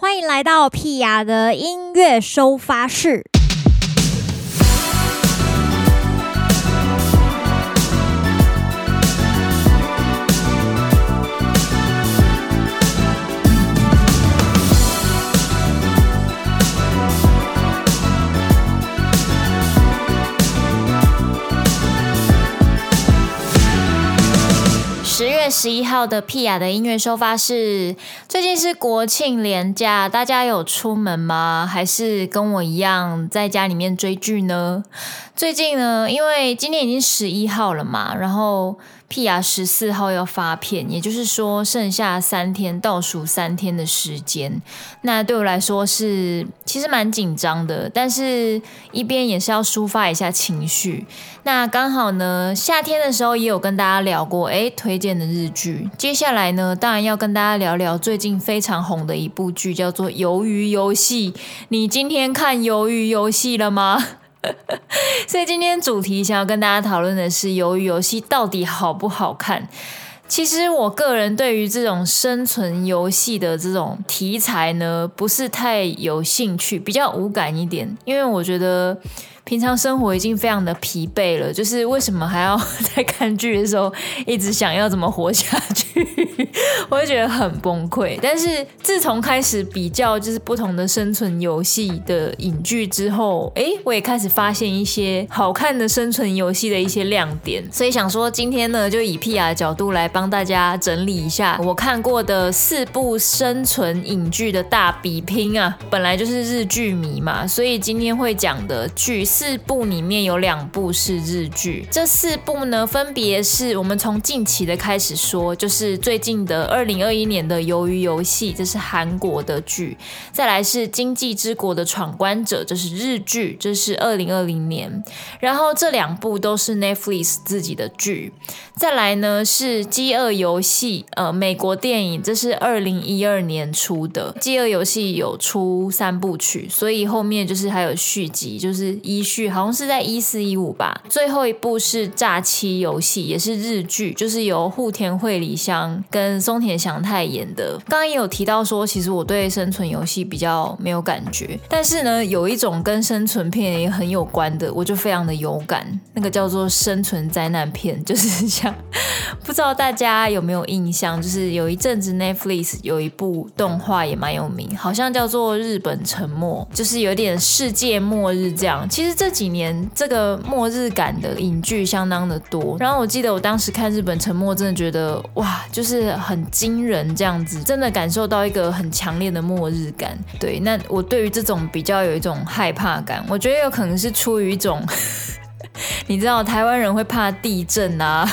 欢迎来到屁雅的音乐收发室。十一号的屁雅的音乐收发室，最近是国庆连假，大家有出门吗？还是跟我一样在家里面追剧呢？最近呢，因为今天已经十一号了嘛，然后。屁雅十四号要发片，也就是说剩下三天，倒数三天的时间。那对我来说是其实蛮紧张的，但是一边也是要抒发一下情绪。那刚好呢，夏天的时候也有跟大家聊过，诶，推荐的日剧。接下来呢，当然要跟大家聊聊最近非常红的一部剧，叫做《鱿鱼游戏》。你今天看《鱿鱼游戏》了吗？所以今天主题想要跟大家讨论的是，鱿鱼游戏到底好不好看？其实我个人对于这种生存游戏的这种题材呢，不是太有兴趣，比较无感一点，因为我觉得。平常生活已经非常的疲惫了，就是为什么还要 在看剧的时候一直想要怎么活下去，我会觉得很崩溃。但是自从开始比较就是不同的生存游戏的影剧之后，哎，我也开始发现一些好看的生存游戏的一些亮点。所以想说今天呢，就以屁雅的角度来帮大家整理一下我看过的四部生存影剧的大比拼啊。本来就是日剧迷嘛，所以今天会讲的剧。四部里面有两部是日剧，这四部呢，分别是我们从近期的开始说，就是最近的二零二一年的《鱿鱼游戏》，这是韩国的剧；再来是《经济之国的闯关者》，这是日剧，这是二零二零年。然后这两部都是 Netflix 自己的剧。再来呢是《饥饿游戏》，呃，美国电影，这是二零一二年出的。《饥饿游戏》有出三部曲，所以后面就是还有续集，就是一。剧好像是在一四一五吧，最后一部是诈欺游戏，也是日剧，就是由户田惠梨香跟松田翔太演的。刚刚也有提到说，其实我对生存游戏比较没有感觉，但是呢，有一种跟生存片也很有关的，我就非常的有感，那个叫做生存灾难片，就是像 不知道大家有没有印象，就是有一阵子 Netflix 有一部动画也蛮有名，好像叫做《日本沉没》，就是有点世界末日这样。其实。这几年这个末日感的影剧相当的多，然后我记得我当时看《日本沉默》，真的觉得哇，就是很惊人这样子，真的感受到一个很强烈的末日感。对，那我对于这种比较有一种害怕感，我觉得有可能是出于一种，你知道台湾人会怕地震啊。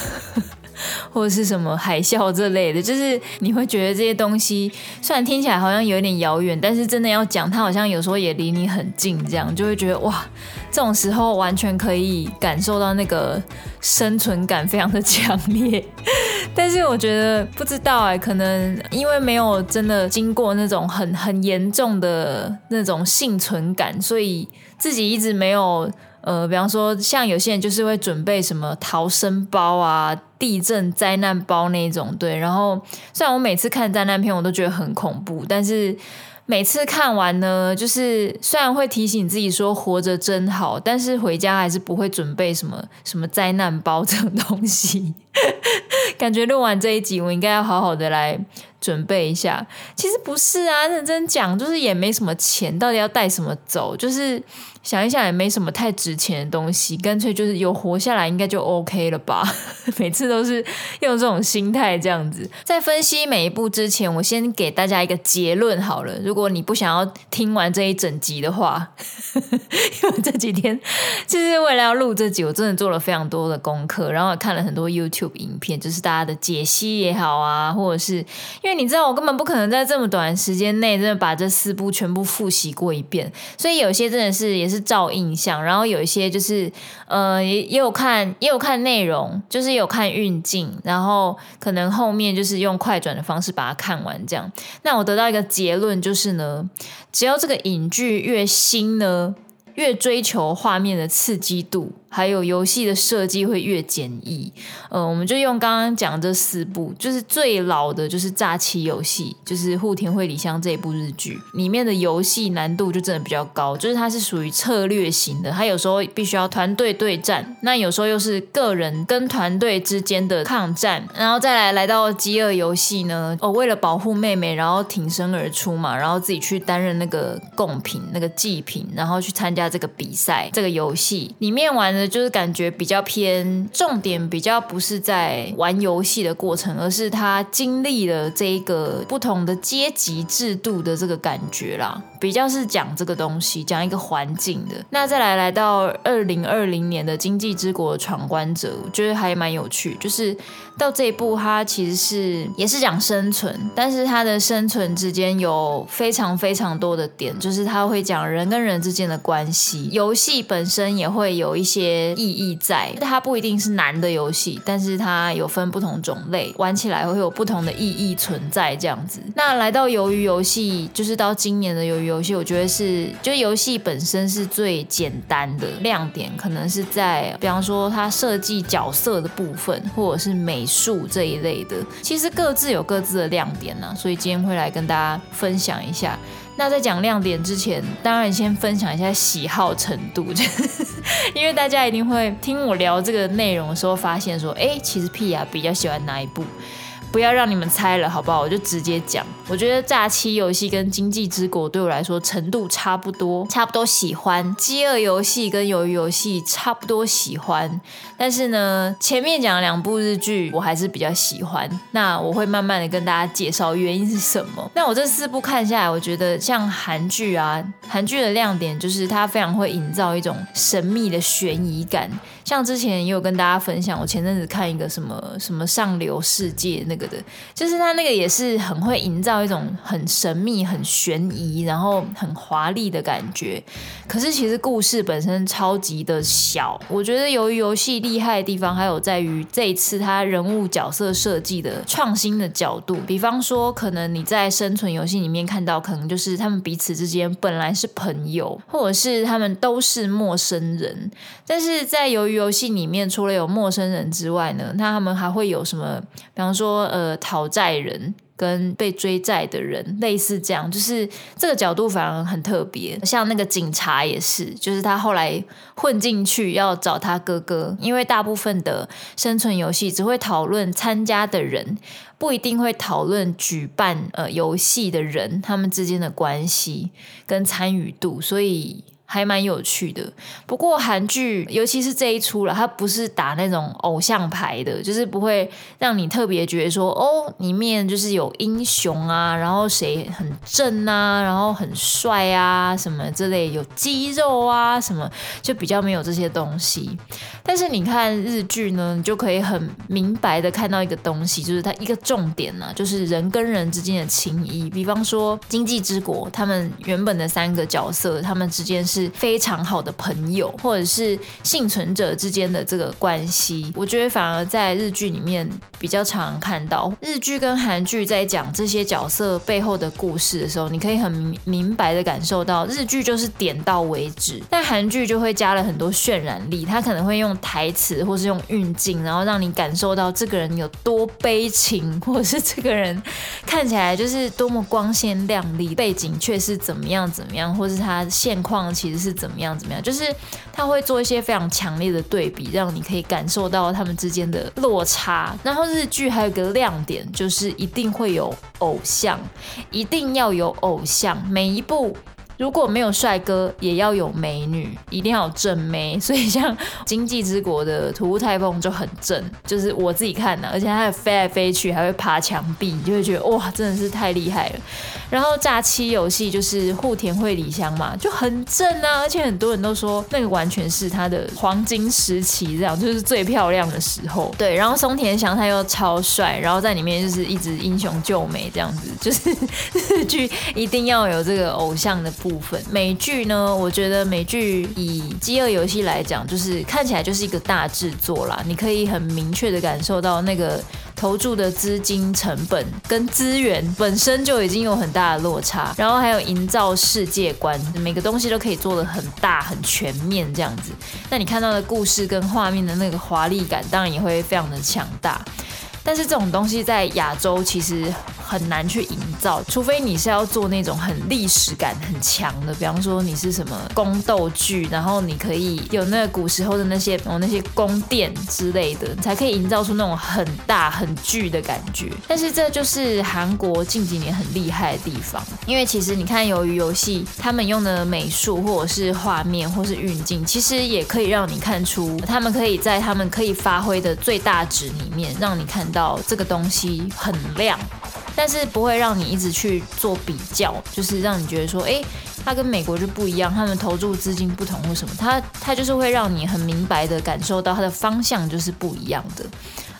或者是什么海啸这类的，就是你会觉得这些东西虽然听起来好像有点遥远，但是真的要讲，它好像有时候也离你很近，这样就会觉得哇，这种时候完全可以感受到那个生存感非常的强烈。但是我觉得不知道哎、可能因为没有真的经过那种很很严重的那种幸存感，所以自己一直没有。呃，比方说，像有些人就是会准备什么逃生包啊、地震灾难包那种，对。然后，虽然我每次看灾难片我都觉得很恐怖，但是每次看完呢，就是虽然会提醒自己说活着真好，但是回家还是不会准备什么 什么灾难包这种东西。感觉录完这一集，我应该要好好的来准备一下。其实不是啊，认真讲，就是也没什么钱，到底要带什么走？就是。想一想也没什么太值钱的东西，干脆就是有活下来应该就 OK 了吧？每次都是用这种心态这样子。在分析每一部之前，我先给大家一个结论好了。如果你不想要听完这一整集的话，因为这几天就是为了要录这集，我真的做了非常多的功课，然后看了很多 YouTube 影片，就是大家的解析也好啊，或者是因为你知道我根本不可能在这么短时间内真的把这四部全部复习过一遍，所以有些真的是也是。是照印象，然后有一些就是，呃，也有看，也有看内容，就是有看运镜，然后可能后面就是用快转的方式把它看完，这样。那我得到一个结论就是呢，只要这个影剧越新呢，越追求画面的刺激度。还有游戏的设计会越简易。呃，我们就用刚刚讲这四部，就是最老的就是《诈欺游戏》，就是户田惠里香这一部日剧里面的游戏难度就真的比较高，就是它是属于策略型的，它有时候必须要团队对战，那有时候又是个人跟团队之间的抗战，然后再来来到饥饿游戏呢，哦，为了保护妹妹，然后挺身而出嘛，然后自己去担任那个贡品、那个祭品，然后去参加这个比赛，这个游戏里面玩的就是感觉比较偏重点，比较不是。在玩游戏的过程，而是他经历了这一个不同的阶级制度的这个感觉啦，比较是讲这个东西，讲一个环境的。那再来来到二零二零年的《经济之国闯关者》，我觉得还蛮有趣，就是到这一步，它其实是也是讲生存，但是它的生存之间有非常非常多的点，就是它会讲人跟人之间的关系，游戏本身也会有一些意义在，它不一定是难的游戏，但是它有分不同种类，玩起来会有不同的意义存在这样子。那来到鱿鱼游戏，就是到今年的鱿鱼游戏，我觉得是，就游戏本身是最简单的亮点，可能是在，比方说它设计角色的部分，或者是美术这一类的，其实各自有各自的亮点呢、所以今天会来跟大家分享一下。那在讲亮点之前，当然先分享一下喜好程度，因为大家一定会听我聊这个内容的时候，发现说，哎，其实 Pia 比较喜欢哪一部？不要让你们猜了，好不好？我就直接讲。我觉得诈欺游戏跟经济之国对我来说程度差不多，差不多喜欢。饥饿游戏跟鱿鱼游戏差不多喜欢，但是呢，前面讲了两部日剧我还是比较喜欢。那我会慢慢的跟大家介绍原因是什么。那我这四部看下来，我觉得像韩剧啊，韩剧的亮点就是它非常会营造一种神秘的悬疑感。像之前也有跟大家分享，我前阵子看一个什么什么上流世界那个的。就是他那个也是很会营造一种很神秘、很悬疑，然后很华丽的感觉。可是其实故事本身超级的小。我觉得由于游戏厉害的地方，还有在于这一次他人物角色设计的创新的角度。比方说，可能你在生存游戏里面看到，可能就是他们彼此之间本来是朋友，或者是他们都是陌生人。但是在由于游戏里面，除了有陌生人之外呢，那他们还会有什么？比方说。呃，讨债人跟被追债的人类似这样，就是这个角度反而很特别。像那个警察也是，就是他后来混进去要找他哥哥，因为大部分的生存游戏只会讨论参加的人，不一定会讨论举办呃游戏的人他们之间的关系跟参与度，所以。还蛮有趣的，不过韩剧尤其是这一出了，它不是打那种偶像牌的，就是不会让你特别觉得说哦，里面就是有英雄啊，然后谁很正啊，然后很帅啊，什么之类，有肌肉啊什么，就比较没有这些东西。但是你看日剧呢，你就可以很明白的看到一个东西，就是它一个重点呢、就是人跟人之间的情谊。比方说《经济之国》，他们原本的三个角色，他们之间是。非常好的朋友，或者是幸存者之间的这个关系，我觉得反而在日剧里面比较常看到。日剧跟韩剧在讲这些角色背后的故事的时候，你可以很明白的感受到，日剧就是点到为止，但韩剧就会加了很多渲染力，他可能会用台词或是用运镜，然后让你感受到这个人有多悲情，或者是这个人看起来就是多么光鲜亮丽，背景却是怎么样怎么样，或是他现况。其实是怎么样？怎么样？就是他会做一些非常强烈的对比，让你可以感受到他们之间的落差。然后日剧还有个亮点，就是一定会有偶像，一定要有偶像，每一部。如果没有帅哥，也要有美女，一定要有正妹。所以像《经济之国》的土屋太凤就很正，就是我自己看的，而且他还飞来飞去，还会爬墙壁，你就会觉得哇，真的是太厉害了。然后假期游戏就是户田惠梨香嘛，就很正啊，而且很多人都说那个完全是他的黄金时期，这样就是最漂亮的时候。对，然后松田翔他又超帅，然后在里面就是一直英雄救美这样子，就是 日剧一定要有这个偶像的。部分美剧呢，我觉得美剧以《饥饿游戏》来讲，就是看起来就是一个大制作啦，你可以很明确的感受到那个投注的资金成本跟资源本身就已经有很大的落差，然后还有营造世界观，每个东西都可以做得很大很全面这样子。那你看到的故事跟画面的那个华丽感，当然也会非常的强大。但是这种东西在亚洲其实很难去营造，除非你是要做那种很历史感很强的，比方说你是什么宫斗剧，然后你可以有那个古时候的那些哦那些宫殿之类的，才可以营造出那种很大很巨的感觉。但是这就是韩国近几年很厉害的地方，因为其实你看由于游戏，他们用的美术或者是画面或是运镜，其实也可以让你看出他们可以在他们可以发挥的最大值里面，让你看到这个东西很亮。但是不会让你一直去做比较，就是让你觉得说，哎，它跟美国就不一样，他们投注资金不同或什么，它它就是会让你很明白的感受到它的方向就是不一样的，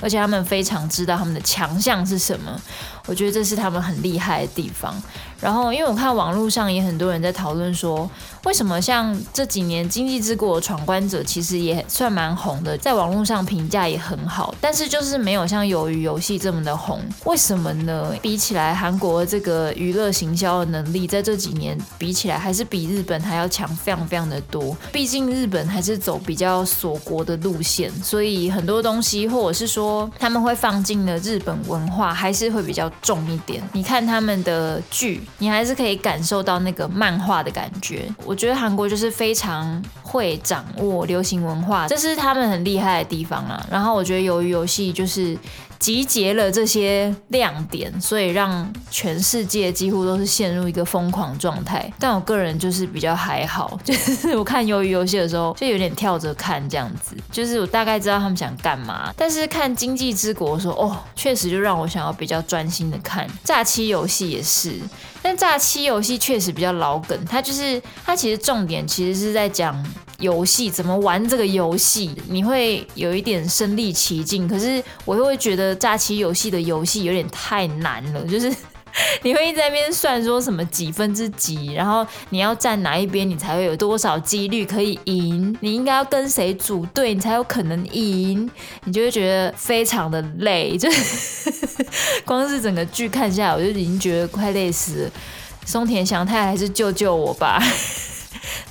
而且他们非常知道他们的强项是什么。我觉得这是他们很厉害的地方。然后，因为我看网络上也很多人在讨论说，为什么像这几年《经济之国闯关者》其实也算蛮红的，在网络上评价也很好，但是就是没有像《鱿鱼游戏》这么的红。为什么呢？比起来，韩国这个娱乐行销的能力，在这几年比起来，还是比日本还要强，非常非常的多。毕竟日本还是走比较锁国的路线，所以很多东西，或者是说他们会放进了日本文化，还是会比较。重一点，你看他们的剧，你还是可以感受到那个漫画的感觉。我觉得韩国就是非常会掌握流行文化，这是他们很厉害的地方啊。然后我觉得由于游戏就是。集结了这些亮点，所以让全世界几乎都是陷入一个疯狂状态。但我个人就是比较还好，就是我看鱿鱼游戏的时候就有点跳着看这样子，就是我大概知道他们想干嘛。但是看《经济之国》的时候，哦，确实就让我想要比较专心的看。诈欺游戏也是，但诈欺游戏确实比较老梗，它就是它其实重点其实是在讲。游戏怎么玩这个游戏，你会有一点身历其境。可是我又会觉得诈欺游戏的游戏有点太难了，就是你会一直在那边算说什么几分之几，然后你要站哪一边，你才会有多少几率可以赢？你应该要跟谁组队，你才有可能赢？你就会觉得非常的累，就是光是整个剧看下来，我就已经觉得快累死了。松田翔太还是救救我吧！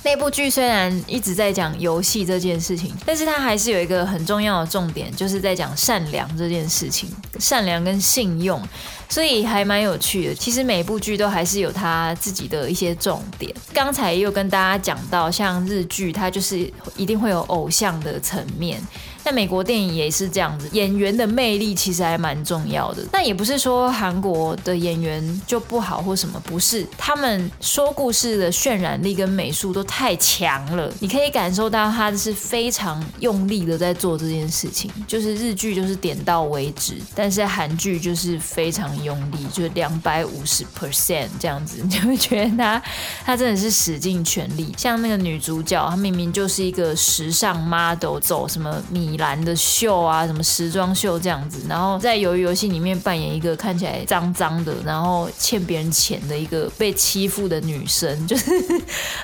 那部剧虽然一直在讲游戏这件事情，但是它还是有一个很重要的重点，就是在讲善良这件事情，善良跟信用，所以还蛮有趣的。其实每部剧都还是有它自己的一些重点。刚才又跟大家讲到，像日剧，它就是一定会有偶像的层面。在美国电影也是这样子，演员的魅力其实还蛮重要的。但也不是说韩国的演员就不好或什么，不是，他们说故事的渲染力跟美术都太强了，你可以感受到他是非常用力的在做这件事情。就是日剧就是点到为止，但是韩剧就是非常用力，就两百五十 percent 这样子，你 就会觉得他他真的是使尽全力。像那个女主角，她明明就是一个时尚 model，走什么米。米兰的秀啊，什么时装秀这样子，然后在鱿鱼游戏里面扮演一个看起来脏脏的，然后欠别人钱的一个被欺负的女生，就是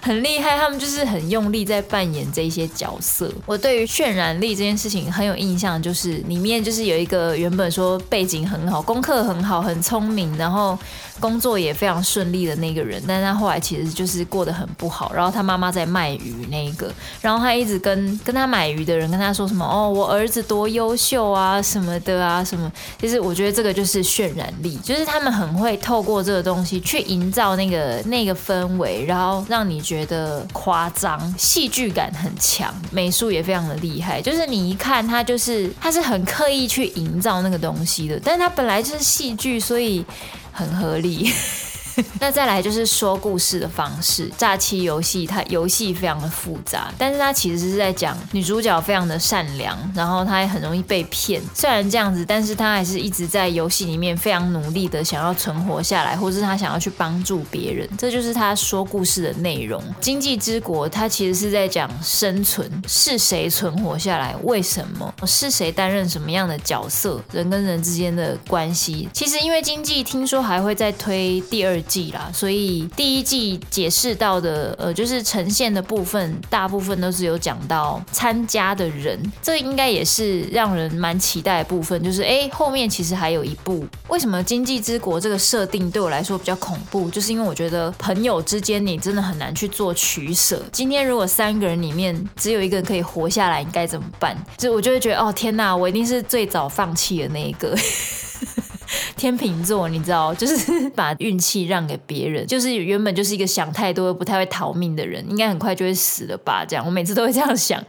很厉害。他们就是很用力在扮演这些角色。我对于渲染力这件事情很有印象，就是里面就是有一个原本说背景很好、功课很好、很聪明，然后工作也非常顺利的那个人，但他后来其实就是过得很不好。然后他妈妈在卖鱼那一个，然后他一直跟跟他买鱼的人跟他说什么哦。哦，我儿子多优秀啊，什么的啊，什么，其实我觉得这个就是渲染力，就是他们很会透过这个东西去营造那个那个氛围，然后让你觉得夸张，戏剧感很强，美术也非常的厉害，就是你一看他就是他是很刻意去营造那个东西的，但是他本来就是戏剧，所以很合理。那再来就是说故事的方式，诈欺游戏它游戏非常的复杂，但是它其实是在讲女主角非常的善良，然后她也很容易被骗。虽然这样子，但是她还是一直在游戏里面非常努力的想要存活下来，或是她想要去帮助别人，这就是她说故事的内容。经济之国它其实是在讲生存，是谁存活下来，为什么，是谁担任什么样的角色，人跟人之间的关系。其实因为经济听说还会再推第二。季啦，所以第一季解释到的，呃，就是呈现的部分，大部分都是有讲到参加的人，这应该也是让人蛮期待的部分。就是哎，后面其实还有一部，为什么经济之国这个设定对我来说比较恐怖？就是因为我觉得朋友之间你真的很难去做取舍。今天如果三个人里面只有一个人可以活下来，你该怎么办？就我就会觉得，哦天哪，我一定是最早放弃的那一个。天秤座，你知道，就是把运气让给别人，就是原本就是一个想太多、不太会逃命的人，应该很快就会死了吧？这样，我每次都会这样想。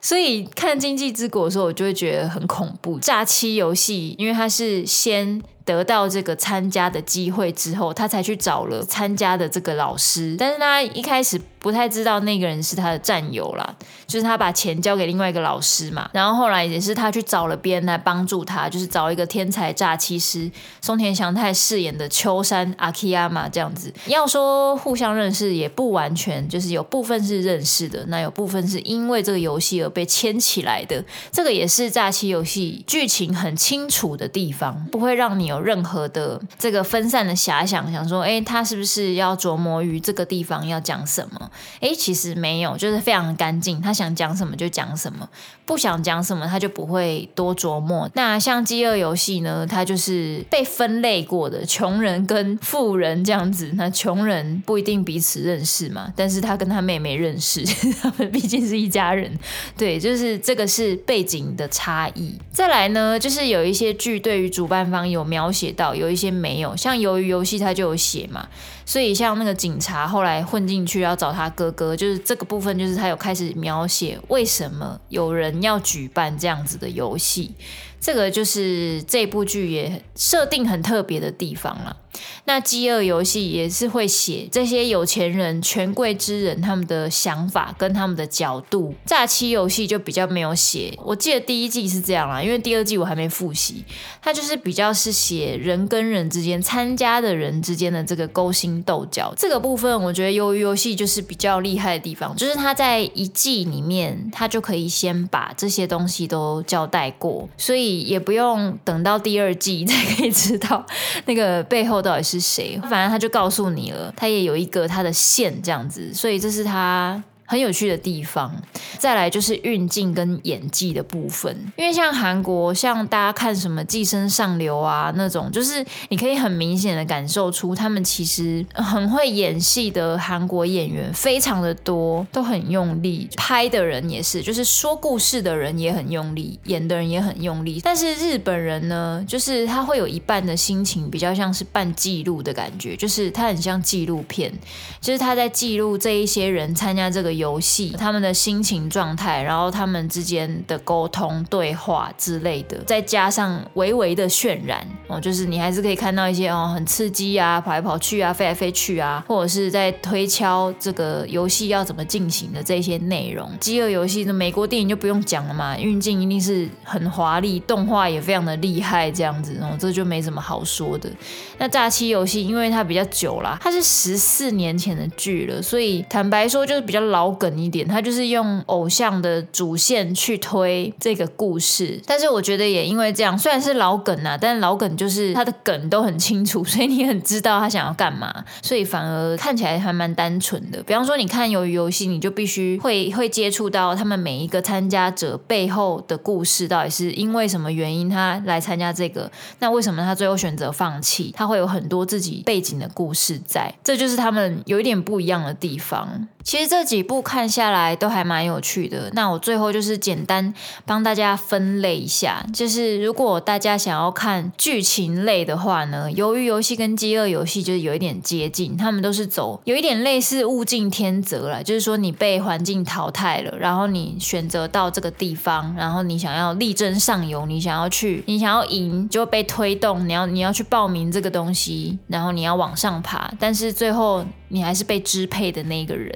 所以看《经济之国》的时候，我就会觉得很恐怖。诈欺游戏，因为它是先。得到这个参加的机会之后，他才去找了参加的这个老师。但是他一开始不太知道那个人是他的战友啦，就是他把钱交给另外一个老师嘛。然后后来也是他去找了别人来帮助他，就是找一个天才诈欺师松田翔太饰演的秋山阿基亚嘛这样子。要说互相认识也不完全，就是有部分是认识的，那有部分是因为这个游戏而被牵起来的。这个也是诈欺游戏剧情很清楚的地方，不会让你有。任何的这个分散的遐想，想说，哎，他是不是要琢磨于这个地方要讲什么？哎，其实没有，就是非常干净，他想讲什么就讲什么，不想讲什么他就不会多琢磨。那像饥饿游戏呢，它就是被分类过的，穷人跟富人这样子。那穷人不一定彼此认识嘛，但是他跟他妹妹认识，他们毕竟是一家人。对，就是这个是背景的差异。再来呢，就是有一些剧对于主办方有描。写到有一些没有，像鱿鱼游戏它就有写嘛，所以像那个警察后来混进去要找他哥哥，就是这个部分，就是他有开始描写为什么有人要举办这样子的游戏，这个就是这部剧也设定很特别的地方了。那饥饿游戏也是会写这些有钱人、权贵之人他们的想法跟他们的角度。诈欺游戏就比较没有写，我记得第一季是这样啦，因为第二季我还没复习。它就是比较是写人跟人之间、参加的人之间的这个勾心斗角。这个部分我觉得鱿鱼游戏就是比较厉害的地方，就是它在一季里面，它就可以先把这些东西都交代过，所以也不用等到第二季 才可以知道那个背后到底是谁，反正他就告诉你了，他也有一个他的线这样子，所以这是他。很有趣的地方，再来就是运镜跟演技的部分。因为像韩国，像大家看什么《寄生上流》啊那种，就是你可以很明显的感受出他们其实很会演戏的韩国演员非常的多，都很用力。拍的人也是，就是说故事的人也很用力，演的人也很用力。但是日本人呢，就是他会有一半的心情比较像是半记录的感觉，就是他很像纪录片，就是他在记录这一些人参加这个。游戏他们的心情状态，然后他们之间的沟通对话之类的，再加上微微的渲染哦，就是你还是可以看到一些哦很刺激啊，跑来跑去啊，飞来飞去啊，或者是在推敲这个游戏要怎么进行的这些内容。饥饿游戏的美国电影就不用讲了嘛，运镜一定是很华丽，动画也非常的厉害，这样子哦，这就没什么好说的。那诈欺游戏因为它比较久啦，它是十四年前的剧了，所以坦白说就是比较老。梗一点，他就是用偶像的主线去推这个故事，但是我觉得也因为这样，虽然是老梗啊，但是老梗就是他的梗都很清楚，所以你很知道他想要干嘛，所以反而看起来还蛮单纯的。比方说，你看鱿鱼游戏，你就必须会 会接触到他们每一个参加者背后的故事，到底是因为什么原因他来参加这个？那为什么他最后选择放弃？他会有很多自己背景的故事在，这就是他们有一点不一样的地方。其实这几部看下来都还蛮有趣的。那我最后就是简单帮大家分类一下，就是如果大家想要看剧情类的话呢，鱿鱼游戏跟饥饿游戏就是有一点接近，他们都是走有一点类似物竞天择了，就是说你被环境淘汰了，然后你选择到这个地方，然后你想要力争上游，你想要去，你想要赢，就被推动，你要你要去报名这个东西，然后你要往上爬，但是最后。你还是被支配的那个人，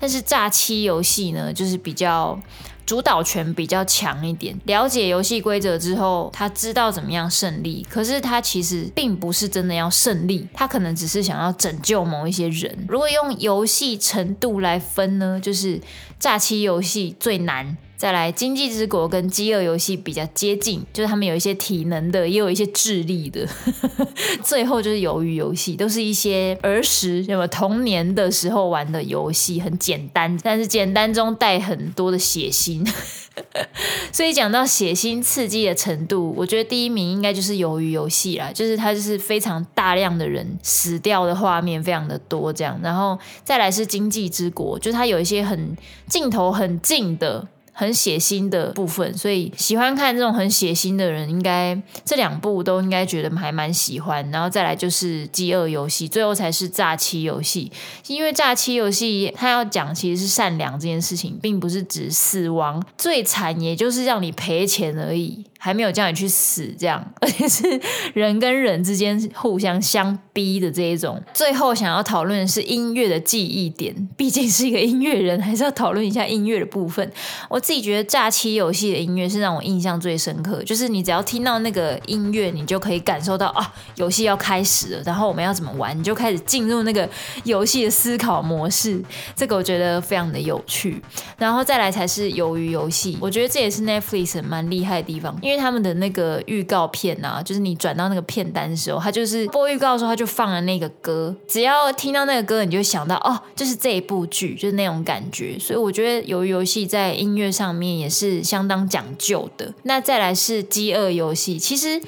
但是诈欺游戏呢，就是比较主导权比较强一点。了解游戏规则之后，他知道怎么样胜利，可是他其实并不是真的要胜利，他可能只是想要拯救某一些人。如果用游戏程度来分呢，就是诈欺游戏最难。再来，经济之国跟饥饿游戏比较接近，就是他们有一些体能的，也有一些智力的。最后就是鱿鱼游戏，都是一些儿时什么童年的时候玩的游戏，很简单，但是简单中带很多的血腥。所以讲到血腥刺激的程度，我觉得第一名应该就是鱿鱼游戏啦，就是它就是非常大量的人死掉的画面，非常的多这样，然后再来是经济之国，就是它有一些很镜头很近的。很血腥的部分，所以喜欢看这种很血腥的人，应该这两部都应该觉得还蛮喜欢。然后再来就是饥饿游戏，最后才是诈欺游戏。因为诈欺游戏它要讲其实是善良这件事情，并不是指死亡，最惨也就是让你赔钱而已。还没有叫你去死，这样，而且是人跟人之间互相相逼的这一种。最后想要讨论的是音乐的记忆点，毕竟是一个音乐人，还是要讨论一下音乐的部分。我自己觉得假期游戏的音乐是让我印象最深刻，就是你只要听到那个音乐，你就可以感受到啊，游戏要开始了，然后我们要怎么玩，你就开始进入那个游戏的思考模式。这个我觉得非常的有趣。然后再来才是鱿鱼游戏，我觉得这也是 Netflix 蛮厉害的地方。因为他们的那个预告片啊，就是你转到那个片单的时候，他就是播预告的时候，他就放了那个歌。只要听到那个歌，你就想到哦，就是这一部剧，就是那种感觉。所以我觉得游游戏在音乐上面也是相当讲究的。那再来是饥饿游戏，其实。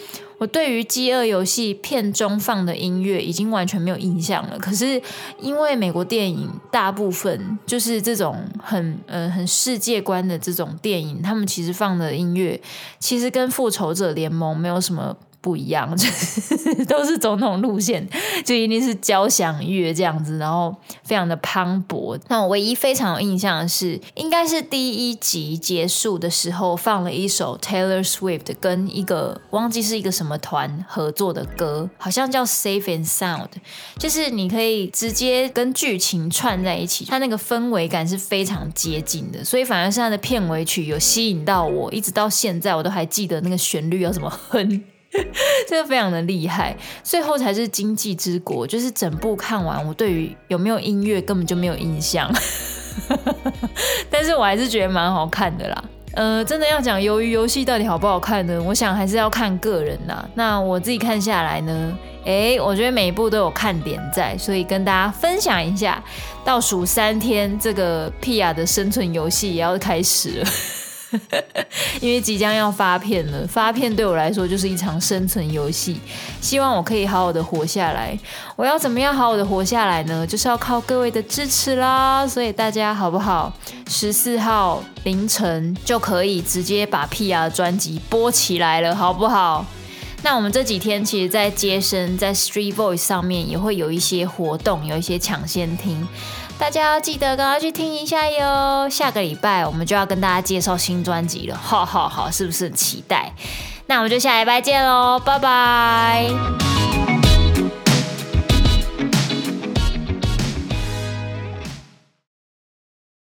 我对于《饥饿游戏》片中放的音乐已经完全没有印象了。可是因为美国电影大部分就是这种很、呃、很世界观的这种电影，他们其实放的音乐其实跟《复仇者联盟》没有什么。不一样，就是都是总统路线，就一定是交响乐这样子，然后非常的磅礴。那我唯一非常有印象的是，应该是第一集结束的时候放了一首 Taylor Swift 跟一个忘记是一个什么团合作的歌，好像叫 Safe and Sound，就是你可以直接跟剧情串在一起，它那个氛围感是非常接近的，所以反而是它的片尾曲有吸引到我，一直到现在我都还记得那个旋律要怎么哼。这个非常的厉害，最后才是经济之国。就是整部看完，我对于有没有音乐根本就没有印象，但是我还是觉得蛮好看的啦。呃，真的要讲鱿鱼游戏到底好不好看呢？我想还是要看个人啦。那我自己看下来呢，哎，我觉得每一部都有看点在，所以跟大家分享一下。倒数三天，这个 Pia 的生存游戏也要开始了。因为即将要发片了，发片对我来说就是一场生存游戏。希望我可以好好的活下来。我要怎么样好好的活下来呢？就是要靠各位的支持啦。所以大家好不好？十四号凌晨就可以直接把 P.R. 专辑播起来了，好不好？那我们这几天其实，在接生在 Street Voice 上面也会有一些活动，有一些抢先听。大家要记得赶快去听一下哟！下个礼拜我们就要跟大家介绍新专辑了，好好好，是不是很期待？那我们就下礼拜见喽，拜拜。